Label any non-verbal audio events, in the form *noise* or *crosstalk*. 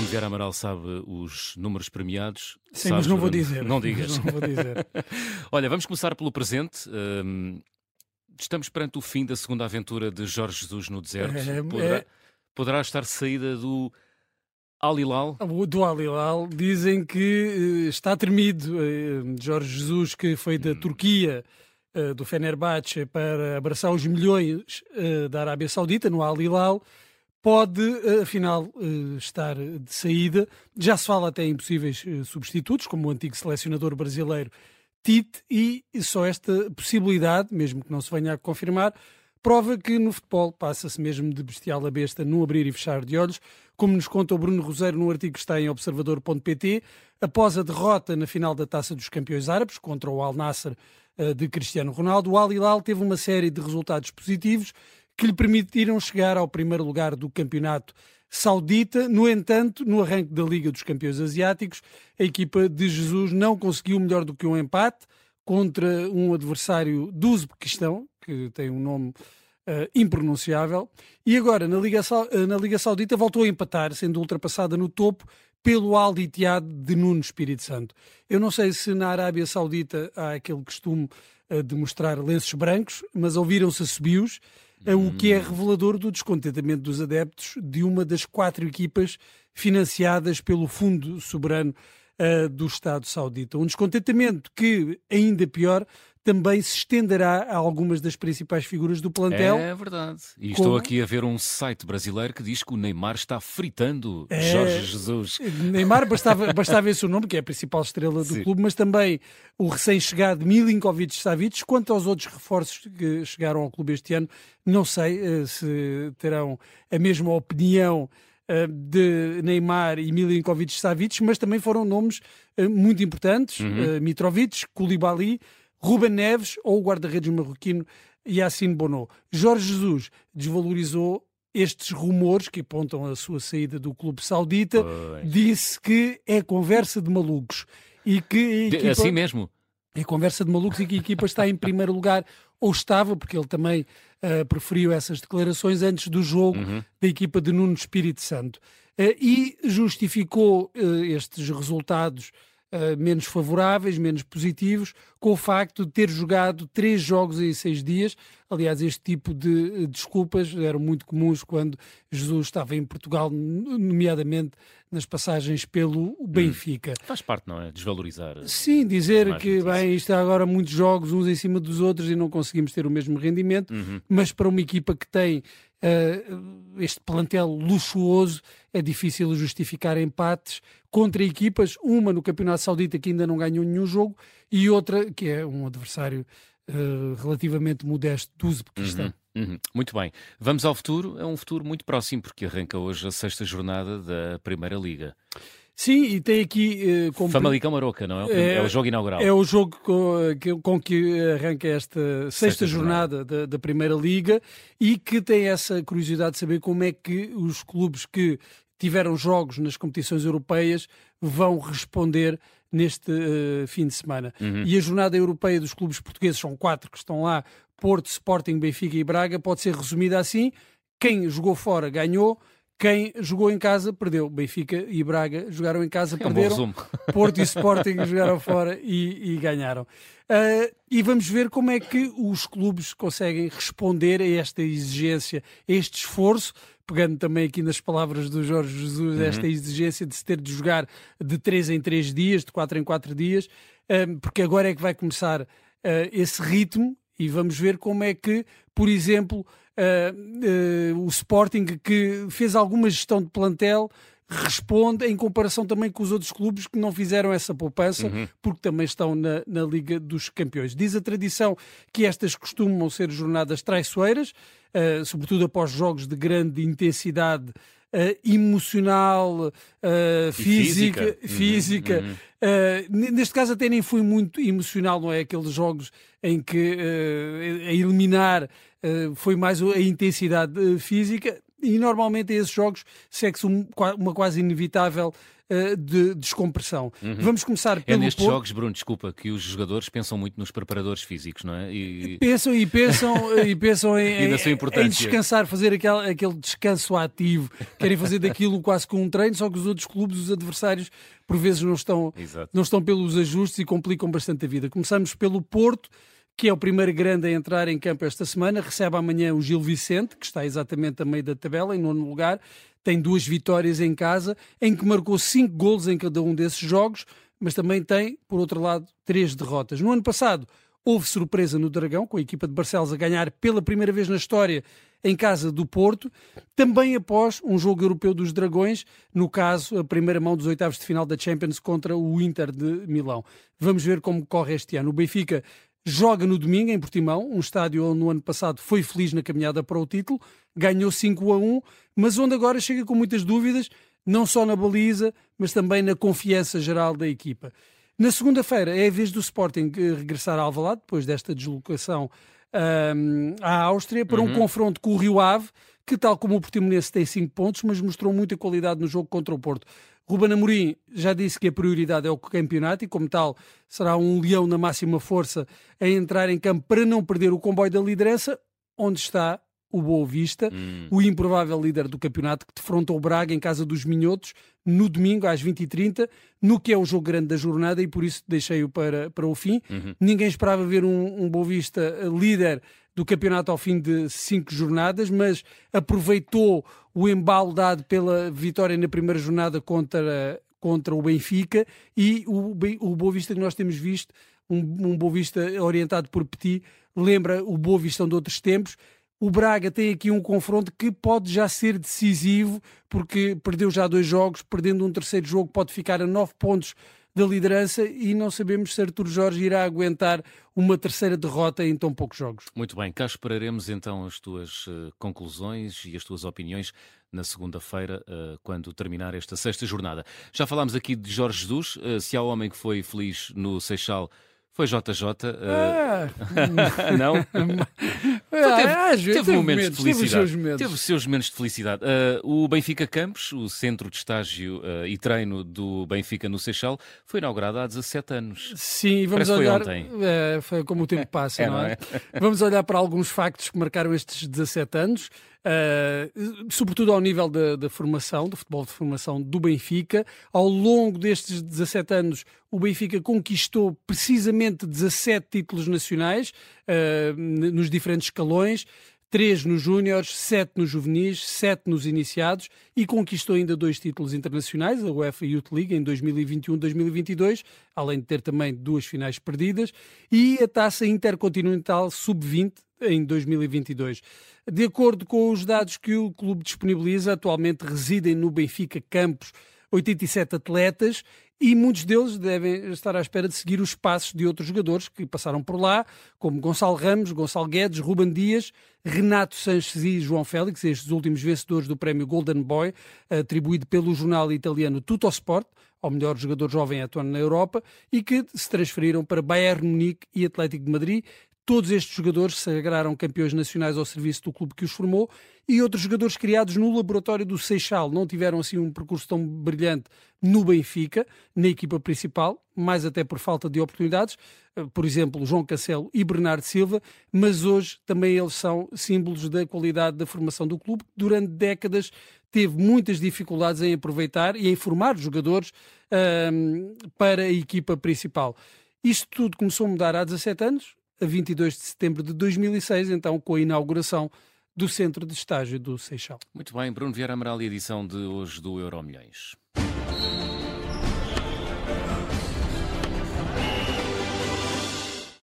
Bruno Vieira Amaral sabe os números premiados. Sim, Sabes, mas *laughs* não vou dizer. Não digas. Não vou dizer. Olha, vamos começar pelo presente. Hum, estamos perante o fim da segunda aventura de Jorge Jesus no deserto. É, poderá, é- poderá estar saída do Al Hilal? O do Al Hilal dizem que eh, está tremido. Eh, Jorge Jesus, que foi da Turquia, eh, do Fenerbahçe, para abraçar os milhões da Arábia Saudita, no Al Hilal, pode, eh, afinal, eh, estar de saída. Já se fala até em possíveis eh, substitutos, como o antigo selecionador brasileiro Tite, e só esta possibilidade, mesmo que não se venha a confirmar, prova que no futebol passa-se mesmo de bestial a besta num abrir e fechar de olhos, como nos conta o Bruno Roseiro no artigo que está em observador.pt, após a derrota na final da Taça dos Campeões Árabes contra o Al Nassr eh, de Cristiano Ronaldo, o Al Hilal teve uma série de resultados positivos que lhe permitiram chegar ao primeiro lugar do campeonato saudita. No entanto, no arranque da Liga dos Campeões Asiáticos, a equipa de Jesus não conseguiu melhor do que um empate contra um adversário do Uzbequistão, que tem um nome eh, impronunciável, e agora na Liga, eh, na Liga Saudita voltou a empatar, sendo ultrapassada no topo pelo Al Ittihad de Nuno Espírito Santo. Eu não sei se na Arábia Saudita há aquele costume eh, de mostrar lenços brancos, mas ouviram-se assobios, eh, o que é revelador do descontentamento dos adeptos de uma das quatro equipas financiadas pelo Fundo Soberano eh, do Estado Saudita. Um descontentamento que, ainda pior, também se estenderá a algumas das principais figuras do plantel. É verdade. E Como? estou aqui a ver um site brasileiro que diz que o Neymar está fritando É. Jorge Jesus. Neymar bastava, bastava esse o nome, que é a principal estrela do Sim. clube, mas também o recém-chegado Milinkovic Savic. Quanto aos outros reforços que chegaram ao clube este ano, não sei eh, se terão a mesma opinião eh, de Neymar e Milinkovic Savic, mas também foram nomes eh, muito importantes: Uhum. Mitrovic, Koulibaly, Ruben Neves ou o guarda-redes marroquino Yassine Bono. Jorge Jesus desvalorizou estes rumores que apontam a sua saída do clube saudita Pois. disse que é conversa de malucos e que De- equipa, Assim mesmo. é conversa de malucos e que a equipa está em primeiro lugar ou estava, porque ele também ah, preferiu essas declarações antes do jogo Uhum. da equipa de Nuno Espírito Santo Ah, e justificou ah, estes resultados ah, menos favoráveis, menos positivos, com o facto de ter jogado três jogos em seis dias. Aliás, este tipo de eh, desculpas eram muito comuns quando Jesus estava em Portugal, nomeadamente nas passagens pelo Benfica. Faz parte, não é? Desvalorizar. Sim, dizer que bem, isto há agora muitos jogos uns em cima dos outros e não conseguimos ter o mesmo rendimento, Uhum. mas para uma equipa que tem eh, este plantel luxuoso é difícil justificar empates contra equipas, uma no Campeonato Saudita que ainda não ganhou nenhum jogo e outra que é um adversário eh, relativamente modesto do Uzbequistão. Uhum, uhum. Muito bem. Vamos ao futuro. É um futuro muito próximo, porque arranca hoje a sexta jornada da Primeira Liga. Sim, e tem aqui eh, como Famalicão Maroca, não é? É- É, o jogo inaugural. É o jogo com que, com que arranca esta sexta, Sexta jornada da, da Primeira Liga e que tem essa curiosidade de saber como é que os clubes que tiveram jogos nas competições europeias vão responder neste eh, fim de semana. Uhum. E a jornada europeia dos clubes portugueses, são quatro que estão lá, Porto, Sporting, Benfica e Braga, pode ser resumida assim, quem jogou fora ganhou, quem jogou em casa perdeu. Benfica e Braga jogaram em casa, É um perderam. resumo. *laughs* Porto e Sporting jogaram fora e, e ganharam. Ah, e vamos ver como é que os clubes conseguem responder a esta exigência, a este esforço, pegando também aqui nas palavras do Jorge Jesus, esta exigência de se ter de jogar de 3 em 3 dias, de 4 em 4 dias, ah, porque agora é que vai começar ah, esse ritmo e vamos ver como é que, por exemplo, ah, ah, o Sporting, que fez alguma gestão de plantel, responde em comparação também com os outros clubes que não fizeram essa poupança, porque também estão na, na Liga dos Campeões. Diz a tradição que estas costumam ser jornadas traiçoeiras, ah, sobretudo após jogos de grande intensidade emocional, ah, física, física. Uhum, física. uhum. Uh, n- neste caso até nem foi muito emocional, não é? Aqueles jogos em que a eliminar foi mais a intensidade física. e normalmente a esses jogos segue-se uma quase inevitável uh, de descompressão. Uhum. Vamos começar é pelo É nestes Porto. jogos, Bruno, desculpa, que os jogadores pensam muito nos preparadores físicos, não é? E... Pensam e pensam, *laughs* e pensam em, e em, em, descansar, fazer aquele, aquele descanso ativo. Querem fazer daquilo quase com um treino, só que os outros clubes, os adversários, por vezes não estão, não estão pelos ajustes e complicam bastante a vida. Começamos pelo Porto que é o primeiro grande a entrar em campo esta semana. Recebe amanhã o Gil Vicente, que está exatamente a meio da tabela, em nono lugar. Tem duas vitórias em casa, em que marcou cinco golos em cada um desses jogos, mas também tem, por outro lado, três derrotas. No ano passado, houve surpresa no Dragão, com a equipa de Barcelos a ganhar pela primeira vez na história em casa do Porto, também após um jogo europeu dos Dragões, no caso, a primeira mão dos oitavos de final da Champions contra o Inter de Milão. Vamos ver como corre este ano. O Benfica joga no domingo em Portimão, um estádio onde no ano passado foi feliz na caminhada para o título, ganhou 5 a 1, mas onde agora chega com muitas dúvidas, não só na baliza, mas também na confiança geral da equipa. Na segunda-feira é a vez do Sporting regressar a Alvalade, depois desta deslocação um, à Áustria, para uhum. um confronto com o Rio Ave, que tal como o Portimonense tem 5 pontos, mas mostrou muita qualidade no jogo contra o Porto. Ruben Amorim já disse que a prioridade é o campeonato e, como tal, será um leão na máxima força a entrar em campo para não perder o comboio da liderança, onde está o Boa Vista, hum. o improvável líder do campeonato, que defronta o Braga em casa dos Minhotos, no domingo às 20h30, no que é o jogo grande da jornada e por isso deixei-o para, para o fim. Uhum. Ninguém esperava ver um, um Boa Vista líder do campeonato ao fim de cinco jornadas, mas aproveitou o embalo dado pela vitória na primeira jornada contra, contra o Benfica e o, o Boa Vista que nós temos visto, um, um Boa Vista orientado por Petit, lembra o Boa Vista de outros tempos. O Braga tem aqui um confronto que pode já ser decisivo, porque perdeu já dois jogos, perdendo um terceiro jogo, pode ficar a nove pontos da liderança e não sabemos se Artur Jorge irá aguentar uma terceira derrota em tão poucos jogos. Muito bem, cá esperaremos então as tuas uh, conclusões e as tuas opiniões na segunda-feira, uh, quando terminar esta sexta jornada. Já falámos aqui de Jorge Jesus, uh, se há homem que foi feliz no Seixal foi JJ. Uh... Ah. *laughs* não? *laughs* Ah, teve, teve, teve, momentos de felicidade. Teve, teve os seus momentos de felicidade. Uh, o Benfica Campos, o centro de estágio uh, e treino do Benfica no Seixal, foi inaugurado há 17 anos. Sim, vamos Parece olhar. Foi, ontem. É, foi como o tempo *laughs* passa, é, não, é? é? Vamos olhar para alguns factos que marcaram estes 17 anos. Uh, sobretudo ao nível da, da, formação, do futebol de formação do Benfica. Ao longo destes 17 anos, o Benfica conquistou precisamente 17 títulos nacionais uh, nos diferentes escalões. Três nos júniores, sete nos juvenis, sete nos iniciados e conquistou ainda dois títulos internacionais, a UEFA Youth League em 2021-2022, além de ter também duas finais perdidas, e a taça intercontinental sub-20 em 2022. De acordo com os dados que o clube disponibiliza, atualmente residem no Benfica Campos 87 atletas e muitos deles devem estar à espera de seguir os passos de outros jogadores que passaram por lá, como Gonçalo Ramos, Gonçalo Guedes, Ruben Dias, Renato Sanches e João Félix, estes últimos vencedores do prémio Golden Boy, atribuído pelo jornal italiano Tuttosport, ao melhor jogador jovem atuando na Europa, e que se transferiram para Bayern Munique e Atlético de Madrid, Todos estes jogadores sagraram campeões nacionais ao serviço do clube que os formou e outros jogadores criados no laboratório do Seixal não tiveram assim um percurso tão brilhante no Benfica, na equipa principal, mais até por falta de oportunidades, eh, por exemplo, João Cancelo e Bernardo Silva, mas hoje também eles são símbolos da qualidade da formação do clube, que durante décadas teve muitas dificuldades em aproveitar e em formar jogadores um, para a equipa principal. Isto tudo começou a mudar há 17 anos, a 22 de setembro de 2006, então com a inauguração do Centro de Estágio do Seixal. Muito bem, Bruno Vieira Amaral e edição de hoje do Euro Milhões.